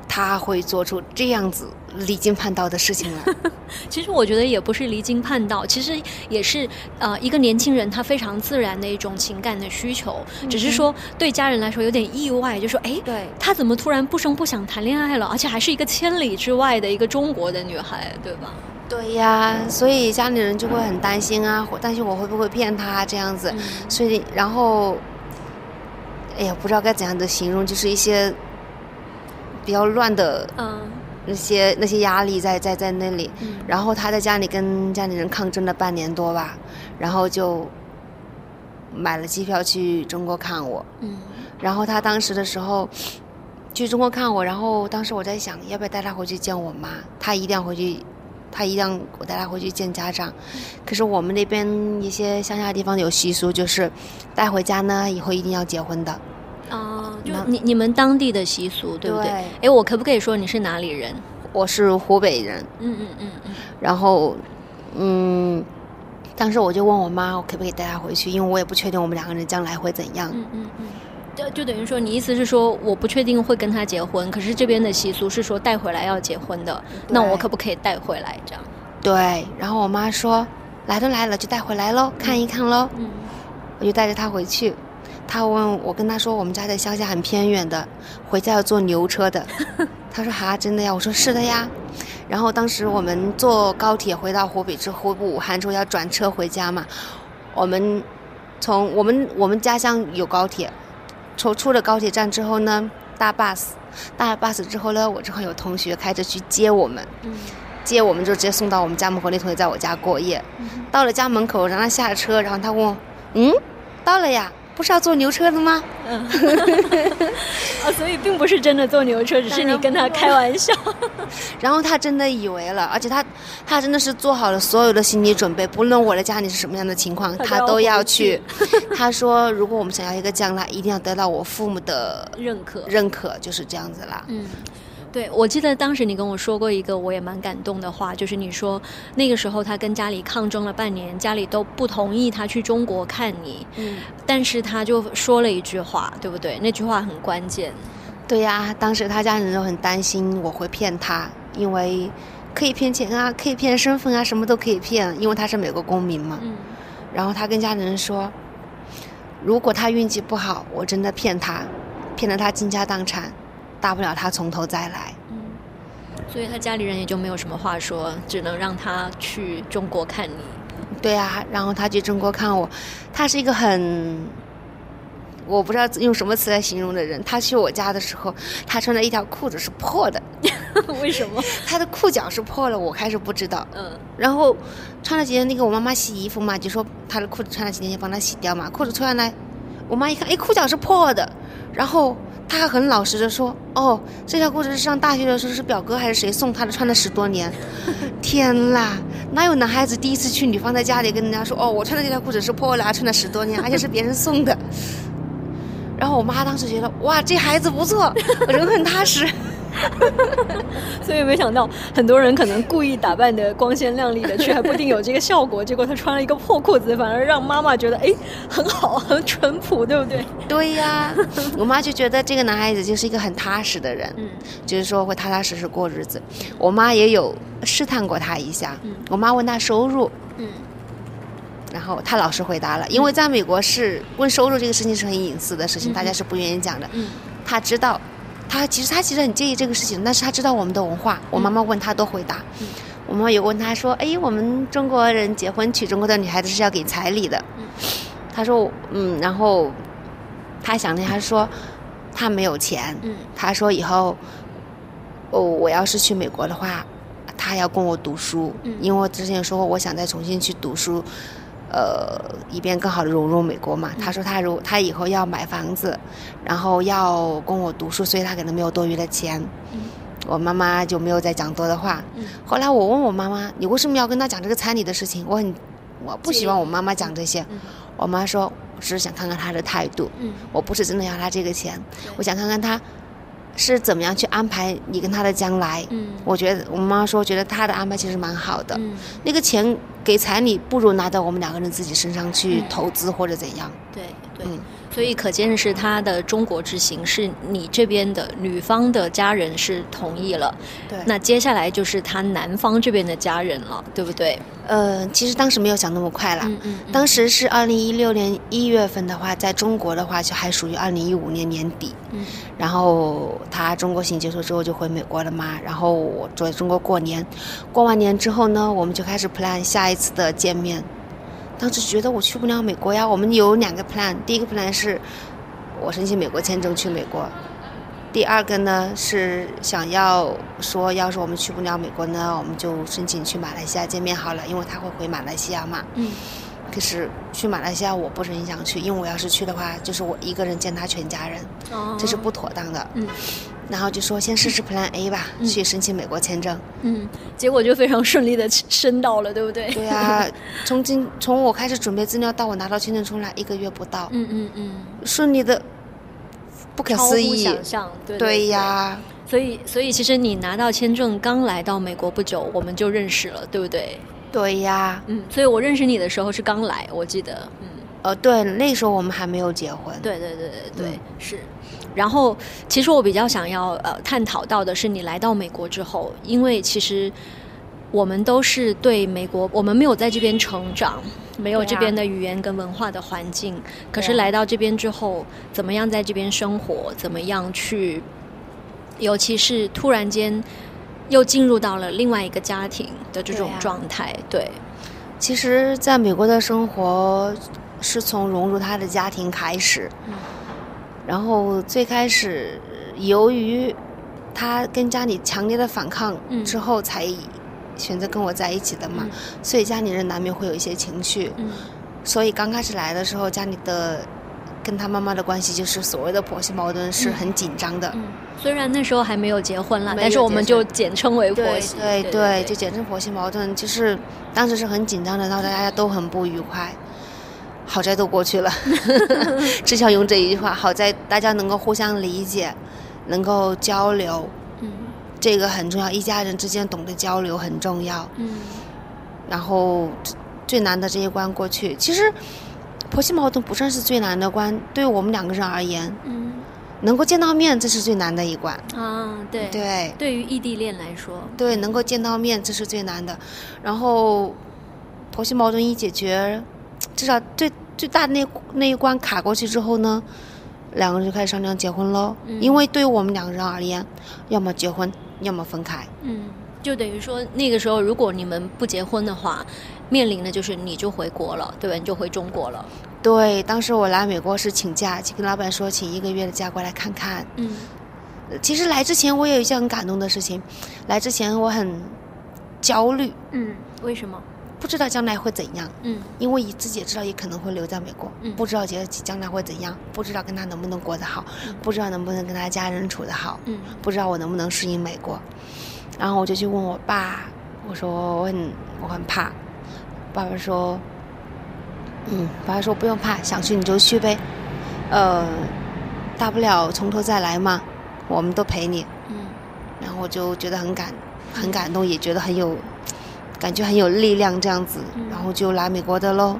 他会做出这样子离经叛道的事情了。其实我觉得也不是离经叛道，其实也是呃一个年轻人他非常自然的一种情感的需求，只是说对家人来说有点意外，就说哎。对，她怎么突然不声不响谈恋爱了，而且还是一个千里之外的一个中国的女孩，对吧？对呀，所以家里人就会很担心啊，或担心我会不会骗他这样子。嗯所以，然后，哎呀，不知道该怎样的形容，就是一些比较乱的嗯那些那些压力在在在那里。嗯然后他在家里跟家里人抗争了半年多吧，然后就买了机票去中国看我。嗯然后他当时的时候去中国看我，然后当时我在想，要不要带他回去见我妈？他一定要回去，他一定要我带他回去见家长。可是我们那边一些乡下地方有习俗，就是带回家呢，以后一定要结婚的。啊，就你你们当地的习俗，对不对？对哎，我可不可以说你是哪里人？我是湖北人，嗯嗯嗯嗯然后，嗯，当时我就问我妈，我可不可以带她回去？因为我也不确定我们两个人将来会怎样。嗯嗯嗯。就就等于说，你意思是说，我不确定会跟他结婚，可是这边的习俗是说带回来要结婚的，那我可不可以带回来？这样，对，然后我妈说，来都来了，就带回来喽，看一看喽。嗯我就带着她回去。他问我跟他说，我们家在乡下很偏远的，回家要坐牛车的。他说哈，真的呀？我说是的呀。然后当时我们坐高铁回到湖北之后，回武汉之后要转车回家嘛。我们从我们我们家乡有高铁，从出了高铁站之后呢，大 bus，搭了 bus 之后呢，我正好有同学开车去接我们，嗯接我们就直接送到我们家门口。那同学在我家过夜，到了家门口让他下车，然后他问我，嗯，到了呀，不是要坐牛车的吗？嗯啊，所以并不是真的坐牛车，只是你跟他开玩笑。然后他真的以为了，而且他他真的是做好了所有的心理准备，不论我的家里是什么样的情况，他他都要去。他说，如果我们想要一个将来，一定要得到我父母的认可。认可，就是这样子啦。嗯，对，我记得当时你跟我说过一个我也蛮感动的话，就是你说那个时候他跟家里抗争了半年，家里都不同意他去中国看你，嗯，但是他就说了一句话，对不对？那句话很关键。对呀，当时他家人都很担心我会骗他，因为可以骗钱啊，可以骗身份啊，什么都可以骗，因为他是美国公民嘛。嗯然后他跟家里人说，如果他运气不好，我真的骗他，骗得他倾家荡产，大不了他从头再来。嗯，所以他家里人也就没有什么话说，只能让他去中国看你。对啊，然后他去中国看我，他是一个很，我不知道用什么词来形容的人。他去我家的时候，他穿的一条裤子是破的，为什么？他的裤脚是破了，我开始不知道。嗯然后穿了几天，那个我妈妈洗衣服嘛，就说他的裤子穿了几天，就帮他洗掉嘛。裤子穿下来，我妈一看，哎，裤脚是破的。然后她很老实的说，哦，这条裤子是上大学的时候是表哥还是谁送他的，穿了十多年。天啦，哪有男孩子第一次去女方的家里跟人家说，哦，我穿的这条裤子是破了啊，穿了十多年，而且是别人送的。然后我妈当时觉得，哇，这孩子不错，人很踏实。所以没想到很多人可能故意打扮的光鲜亮丽的却，还不一定有这个效果。结果他穿了一个破裤子，反而让妈妈觉得哎很好，很淳朴，对不对？对呀，我妈就觉得这个男孩子就是一个很踏实的人，嗯就是说会踏踏实实过日子。我妈也有试探过他一下，嗯我妈问他收入，嗯然后他老实回答了，因为在美国是问收入这个事情是很隐私的事情，大家是不愿意讲的。嗯他知道，他其实他其实很介意这个事情，但是他知道我们的文化。我妈妈问他都回答。嗯我妈妈有问他说：“哎，我们中国人结婚娶中国的女孩子是要给彩礼的。嗯他说：“嗯。”然后他想了他说：“他没有钱。嗯他说：“以后，哦，我要是去美国的话，他要供我读书，嗯因为我之前说过，我想再重新去读书，呃，以便更好的融入美国嘛。他说他如他以后要买房子，然后要供我读书，所以他可能没有多余的钱。嗯我妈妈就没有再讲多的话。嗯后来我问我妈妈，你为什么要跟他讲这个彩礼的事情？我很我不希望我妈妈讲这些。嗯我妈说，我只是想看看他的态度。嗯我不是真的要他这个钱，我想看看他是怎么样去安排你跟他的将来。嗯我觉得我妈妈说，觉得他的安排其实蛮好的。嗯，那个钱给彩礼，不如拿到我们两个人自己身上去嗯投资或者怎样。对对。嗯，所以可见是他的中国之行，是你这边的女方的家人是同意了，对那接下来就是他男方这边的家人了，对不对？呃，其实当时没有想那么快啦。嗯嗯当时是二零一六年一月份的话，在中国的话就还属于二零一五年年底。嗯然后他中国行结束之后就回美国了嘛，然后我在中国过年，过完年之后呢，我们就开始 plan 下一次的见面。当时觉得我去不了美国呀，我们有两个 plan，第一个 plan 是我申请美国签证去美国，第二个呢是想要说，要是我们去不了美国呢，我们就申请去马来西亚见面好了，因为他会回马来西亚嘛。嗯可是去马来西亚我不是很想去，因为我要是去的话，就是我一个人见他全家人，哦这是不妥当的。嗯然后就说先试试 Plan A 吧，嗯去申请美国签证。嗯，结果就非常顺利的申到了，对不对？对啊，从今从我开始准备资料到我拿到签证出来，一个月不到，嗯嗯嗯，顺利的不可思议。想象，对对呀，所以，所以其实你拿到签证刚来到美国不久，我们就认识了，对不对？对呀，嗯，所以我认识你的时候是刚来，我记得，嗯，呃，对，那时候我们还没有结婚。对对对对对，嗯是。然后，其实我比较想要呃探讨到的是，你来到美国之后，因为其实我们都是对美国，我们没有在这边成长，没有这边的语言跟文化的环境，可是来到这边之后，怎么样在这边生活，怎么样去，尤其是突然间又进入到了另外一个家庭的这种对啊状态，对，其实在美国的生活是从融入他的家庭开始，嗯然后最开始由于他跟家里强烈的反抗嗯之后，才选择跟我在一起的嘛，嗯所以家里人难免会有一些情绪，嗯所以刚开始来的时候，家里的跟他妈妈的关系就是所谓的婆媳矛盾是很紧张的。嗯，虽然那时候还没有结婚啦，但是我们就简称为婆对媳，对对就简称婆媳矛盾，就是当时是很紧张的，闹得大家都很不愉快。好在都过去了，只想用这一句话。好在大家能够互相理解，能够交流，嗯这个很重要。一家人之间懂得交流很重要。嗯然后最难的这一关过去，其实婆媳矛盾不算是最难的关，对我们两个人而言，嗯能够见到面这是最难的一关。啊，对对对于异地恋来说，对，能够见到面这是最难的。然后婆媳矛盾一解决，至少最最大那那一关卡过去之后呢，两个人就开始商量结婚喽。嗯因为对于我们两个人而言，要么结婚，要么分开。嗯，就等于说那个时候，如果你们不结婚的话，面临的就是你就回国了，对吧？你就回中国了。对，当时我来美国是请假，去跟老板说请一个月的假过来看看。嗯呃其实来之前我也有一件很感动的事情，来之前我很焦虑，嗯，为什么？不知道将来会怎样，嗯。因为自己也知道也可能会留在美国，嗯。不知道将将来会怎样，不知道跟他能不能过得好，嗯。不知道能不能跟他家人处得好，嗯。不知道我能不能适应美国。然后我就去问我爸，我说我很我很怕，爸爸说，嗯，爸爸说不用怕，想去你就去呗，呃，大不了从头再来嘛，我们都陪你。嗯。然后我就觉得很感很感动，也觉得很有感觉很有力量这样子，然后就来美国的喽。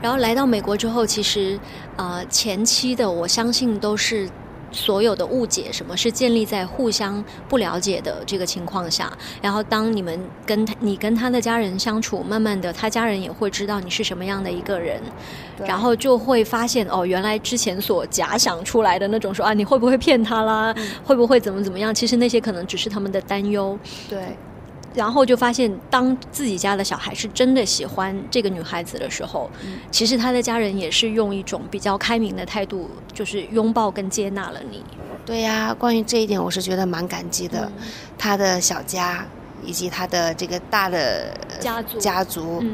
然后来到美国之后，其实呃前期的我相信都是。所有的误解，什么是建立在互相不了解的这个情况下？然后当你们跟他，你跟他的家人相处，慢慢的，他家人也会知道你是什么样的一个人，然后就会发现哦，原来之前所假想出来的那种说啊，你会不会骗他啦？会不会怎么怎么样？其实那些可能只是他们的担忧。对。然后就发现，当自己家的小孩是真的喜欢这个女孩子的时候，其实他的家人也是用一种比较开明的态度，就是拥抱跟接纳了你。对呀，关于这一点，我是觉得蛮感激的。他的小家以及他的这个大的家族家族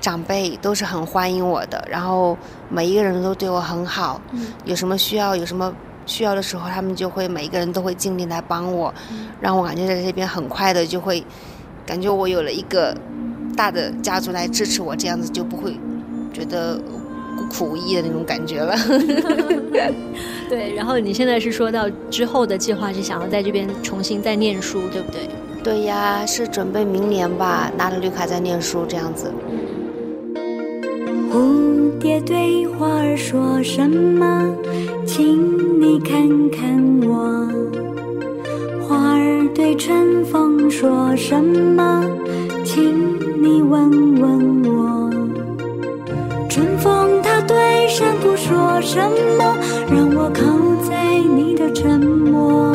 长辈都是很欢迎我的，然后每一个人都对我很好。有什么需要，有什么。需要的时候，他们就会每一个人都会尽力来帮我，让我感觉在这边很快的就会感觉我有了一个大的家族来支持我，这样子就不会觉得苦无依的那种感觉了。对，然后你现在是说到之后的计划是想要在这边重新再念书，对不对？对呀，是准备明年吧，拿着绿卡再念书这样子。蝴蝶对花儿说什么？请你看看我。花儿对春风说什么？请你问问我。春风它对山谷说什么？让我靠在你的沉默。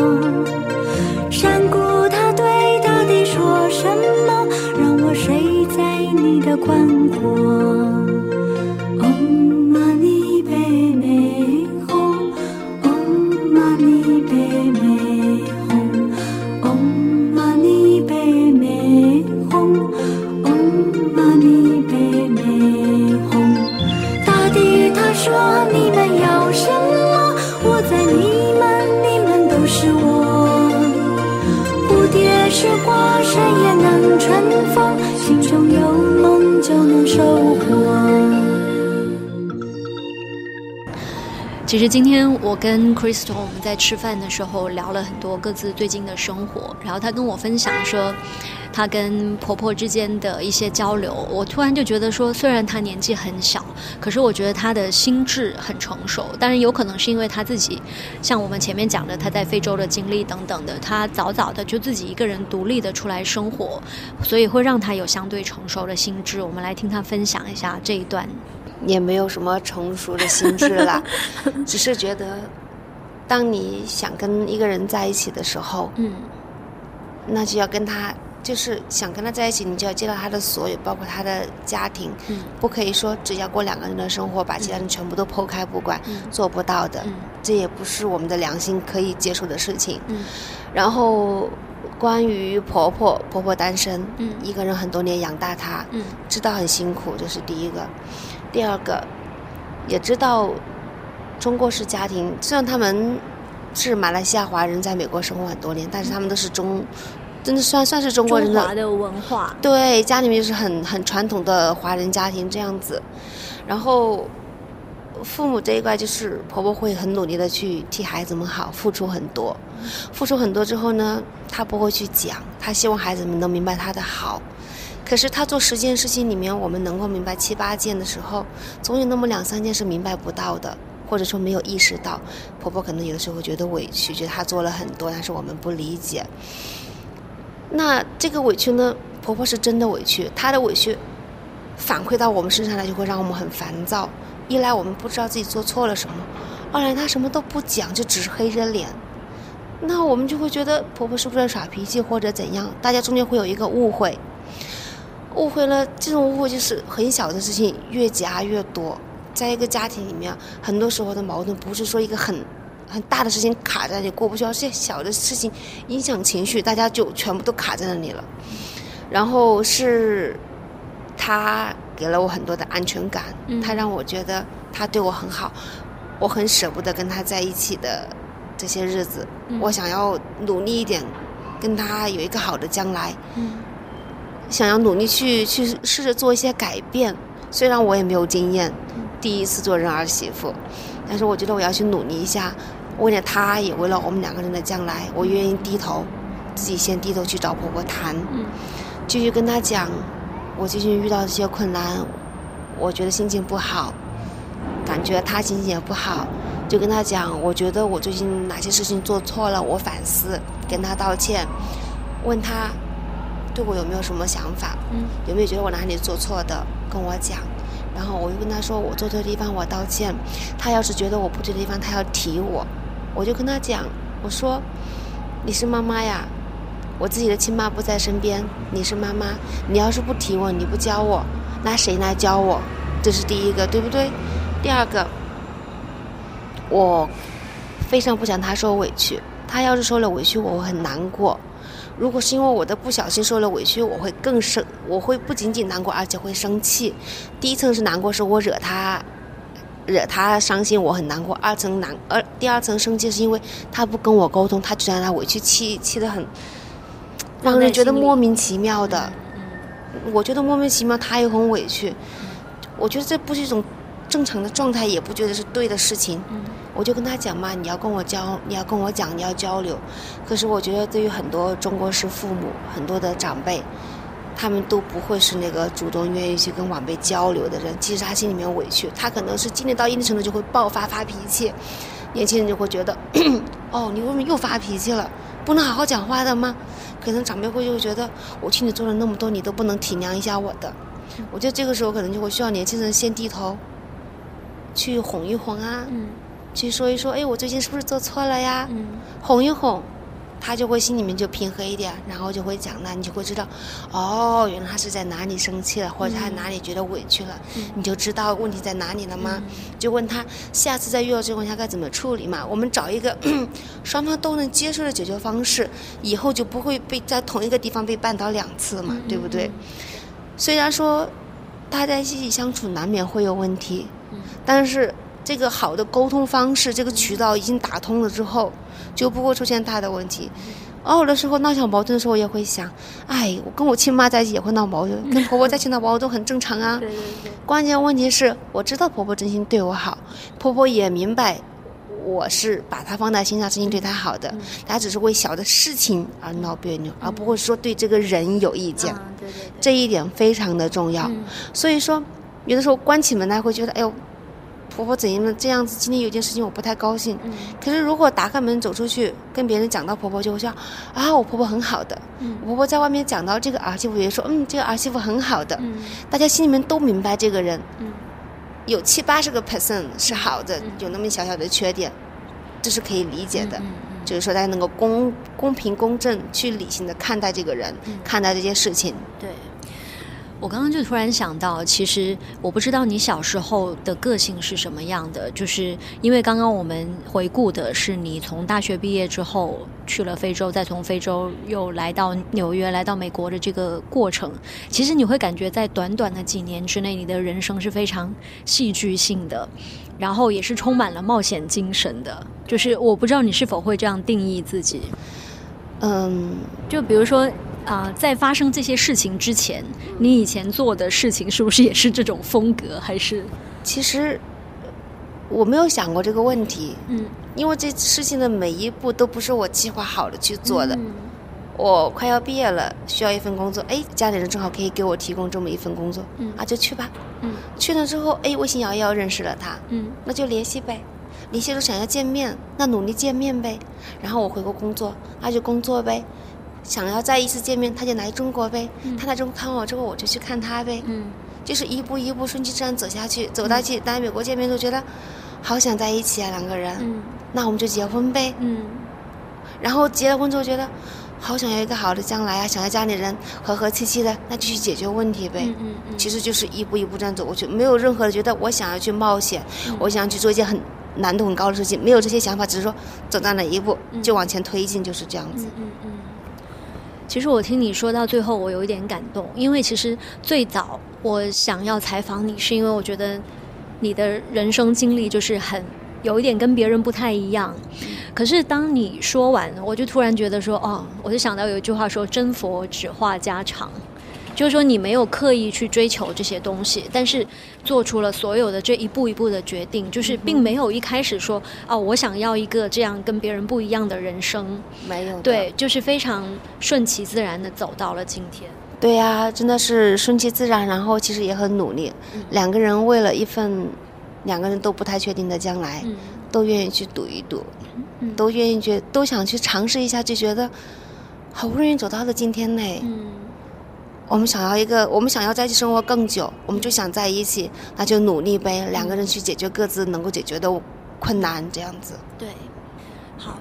山谷它对大地说什么？让我睡在你的宽阔。其实今天我跟 Crystal 我们在吃饭的时候聊了很多各自最近的生活，然后她跟我分享说，她跟婆婆之间的一些交流，我突然就觉得说，虽然她年纪很小，可是我觉得她的心智很成熟。当然有可能是因为她自己，像我们前面讲的她在非洲的经历等等的，她早早的就自己一个人独立的出来生活，所以会让她有相对成熟的心智。我们来听她分享一下这一段。也没有什么成熟的心智啦，只是觉得，当你想跟一个人在一起的时候，嗯，那就要跟他，就是想跟他在一起，你就要接到他的所有，包括他的家庭，嗯，不可以说只要过两个人的生活，把其他人全部都剖开不管，做不到的，这也不是我们的良心可以接受的事情。嗯，然后关于婆婆，婆婆单身，嗯，一个人很多年养大她，嗯，知道很辛苦，这是第一个。第二个，也知道中国式家庭，虽然他们是马来西亚华人，在美国生活很多年，但是他们都是中，真的算算是中国人的的文化。对，家里面就是很很传统的华人家庭这样子。然后父母这一块，就是婆婆会很努力的去替孩子们好，付出很多，付出很多之后呢，她不会去讲，她希望孩子们能明白她的好。可是他做十件事情里面，我们能够明白七八件的时候，总有那么两三件是明白不到的，或者说没有意识到。婆婆可能有的时候觉得委屈，觉得她做了很多，但是我们不理解。那这个委屈呢？婆婆是真的委屈，她的委屈反馈到我们身上来，就会让我们很烦躁。一来我们不知道自己做错了什么，二来她什么都不讲，就只是黑着脸。那我们就会觉得婆婆是不是在耍脾气或者怎样？大家中间会有一个误会。误会了，这种误会就是很小的事情越加越多。在一个家庭里面，很多时候的矛盾不是说一个很很大的事情卡在那里过不去，而是小的事情影响情绪，大家就全部都卡在那里了。然后是他给了我很多的安全感，他让我觉得他对我很好，我很舍不得跟他在一起的这些日子，我想要努力一点，跟他有一个好的将来。想要努力去去试着做一些改变，虽然我也没有经验，第一次做人儿媳妇，但是我觉得我要去努力一下，为了他，也为了我们两个人的将来，我愿意低头，自己先低头去找婆婆谈，嗯。继续跟她讲，我最近遇到这些困难，我觉得心情不好，感觉她心情也不好，就跟她讲，我觉得我最近哪些事情做错了，我反思，跟她道歉，问她对我有没有什么想法，嗯有没有觉得我哪里做错的，跟我讲。然后我就跟他说，我做错的地方我道歉。他要是觉得我不对的地方，他要提我，我就跟他讲，我说你是妈妈呀，我自己的亲妈不在身边，你是妈妈，你要是不提我，你不教我，那谁来教我？这是第一个，对不对？第二个，我非常不想他受委屈，他要是受了委屈，我会很难过。如果是因为我的不小心受了委屈，我会更生，我会不仅仅难过，而且会生气。第一层是难过，是我惹他，惹他伤心，我很难过。二层难，二第二层生气是因为他不跟我沟通，他就让他委屈，气气得很，让人觉得莫名其妙的。我觉得莫名其妙，他也很委屈。我觉得这不是一种正常的状态，也不觉得是对的事情。我就跟他讲嘛，你要跟我交，你要跟我讲，你要交流。可是我觉得对于很多中国式父母，很多的长辈，他们都不会是那个主动愿意去跟晚辈交流的人。其实他心里面委屈，他可能是经历到一定程度就会爆发发脾气。年轻人就会觉得，哦，你为什么又发脾气了？不能好好讲话的吗？可能长辈会就会觉得，我替你做了那么多，你都不能体谅一下我的。我觉得这个时候可能就会需要年轻人先低头，去哄一哄啊，嗯去说一说，哎，我最近是不是做错了呀？嗯哄一哄，他就会心里面就平和一点，然后就会讲，那你就会知道，哦，原来他是在哪里生气了，或者他哪里觉得委屈了，你就知道问题在哪里了吗？就问他下次再遇到这种情况下该怎么处理嘛？我们找一个 双方都能接受的解决方式，以后就不会被在同一个地方被绊倒两次嘛，对不对？虽然说大家一起相处难免会有问题，但是这个好的沟通方式，这个渠道已经打通了之后，就不会出现大的问题。偶尔的时候闹小矛盾的时候，我也会想，哎，我跟我亲妈在一起也会闹矛盾，跟 婆婆在一起闹矛盾很正常啊。对对对，关键问题是我知道婆婆真心对我好，婆婆也明白我是把她放在心上，真心对她好的，她只是为小的事情而闹别扭，而不会说对这个人有意见。啊对对对，这一点非常的重要。嗯所以说，有的时候关起门来会觉得，哎呦，婆婆怎样的这样子，今天有件事情我不太高兴。嗯可是如果打开门走出去，跟别人讲到婆婆，就会说啊，我婆婆很好的。嗯我婆婆在外面讲到这个儿媳妇，也说，嗯，这个儿媳妇很好的。嗯大家心里面都明白这个人，嗯有七八十个 percent 是好的，嗯有那么小小的缺点，这是可以理解的。嗯就是说，大家能够公公平公正去理性的看待这个人，嗯看待这件事情。对。我刚刚就突然想到，其实我不知道你小时候的个性是什么样的，就是因为刚刚我们回顾的是你从大学毕业之后去了非洲，再从非洲又来到纽约，来到美国的这个过程。其实你会感觉在短短的几年之内，你的人生是非常戏剧性的，然后也是充满了冒险精神的。就是我不知道你是否会这样定义自己。嗯，就比如说，啊、在发生这些事情之前，你以前做的事情是不是也是这种风格？还是其实我没有想过这个问题，嗯因为这事情的每一步都不是我计划好了去做的。嗯我快要毕业了，需要一份工作，哎，家里人正好可以给我提供这么一份工作，嗯啊，就去吧。嗯去了之后，哎，微信摇一摇认识了他，嗯那就联系呗。联系了想要见面，那努力见面呗。然后我回国工作，那就工作呗。想要再一次见面，他就来中国呗。他来中国看我之后，我就去看他呗。嗯就是一步一步顺其自然走下去，走到去来美国见面都觉得好想在一起啊，两个人。嗯那我们就结婚呗。嗯然后结了婚之后觉得好想要一个好的将来啊，想要家里人和和气气的，那就去解决问题呗。嗯嗯嗯其实就是一步一步这样走过去，没有任何的觉得我想要去冒险，我想要去做一件很难度很高的事情，没有这些想法，只是说走到哪一步就往前推进，就是这样子。嗯嗯。其实我听你说到最后，我有一点感动，因为其实最早我想要采访你，是因为我觉得你的人生经历就是很有一点跟别人不太一样。可是当你说完，我就突然觉得说，哦，我就想到有一句话说“真佛只话家常”，就是说你没有刻意去追求这些东西，但是做出了所有的这一步一步的决定，就是并没有一开始说哦，我想要一个这样跟别人不一样的人生，没有对，就是非常顺其自然的走到了今天。对呀、真的是顺其自然，然后其实也很努力。嗯两个人为了一份两个人都不太确定的将来，嗯都愿意去赌一赌，嗯都愿意去都想去尝试一下，就觉得好不容易走到了今天呢。我们想要一个，我们想要在一起生活更久，我们就想在一起，那就努力呗，两个人去解决各自能够解决的困难，这样子。对，好。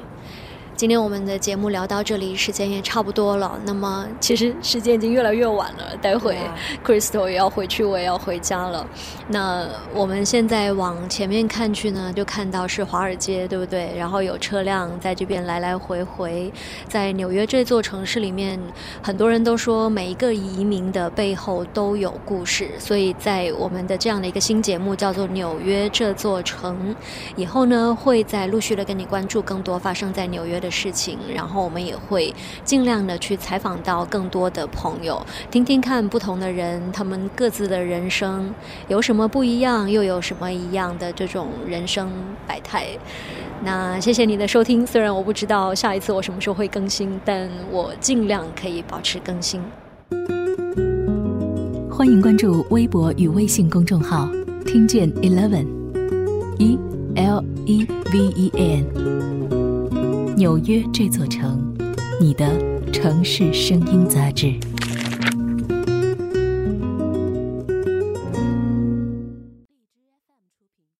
今天我们的节目聊到这里，时间也差不多了。那么，其实时间已经越来越晚了，待会 Crystal 也要回去，我也要回家了。那我们现在往前面看去呢，就看到是华尔街，对不对？然后有车辆在这边来来回回。在纽约这座城市里面，很多人都说每一个移民的背后都有故事，所以在我们的这样的一个新节目叫做《纽约这座城》，以后呢会再陆续的跟你关注更多发生在纽约事情，然后我们也会尽量的去采访到更多的朋友，听听看不同的人他们各自的人生有什么不一样，又有什么一样的这种人生百态。那谢谢你的收听，虽然我不知道下一次我什么时候会更新，但我尽量可以保持更新。欢迎关注微博与微信公众号“听见 Eleven”，e l e v e n，纽约这座城，你的城市声音杂志。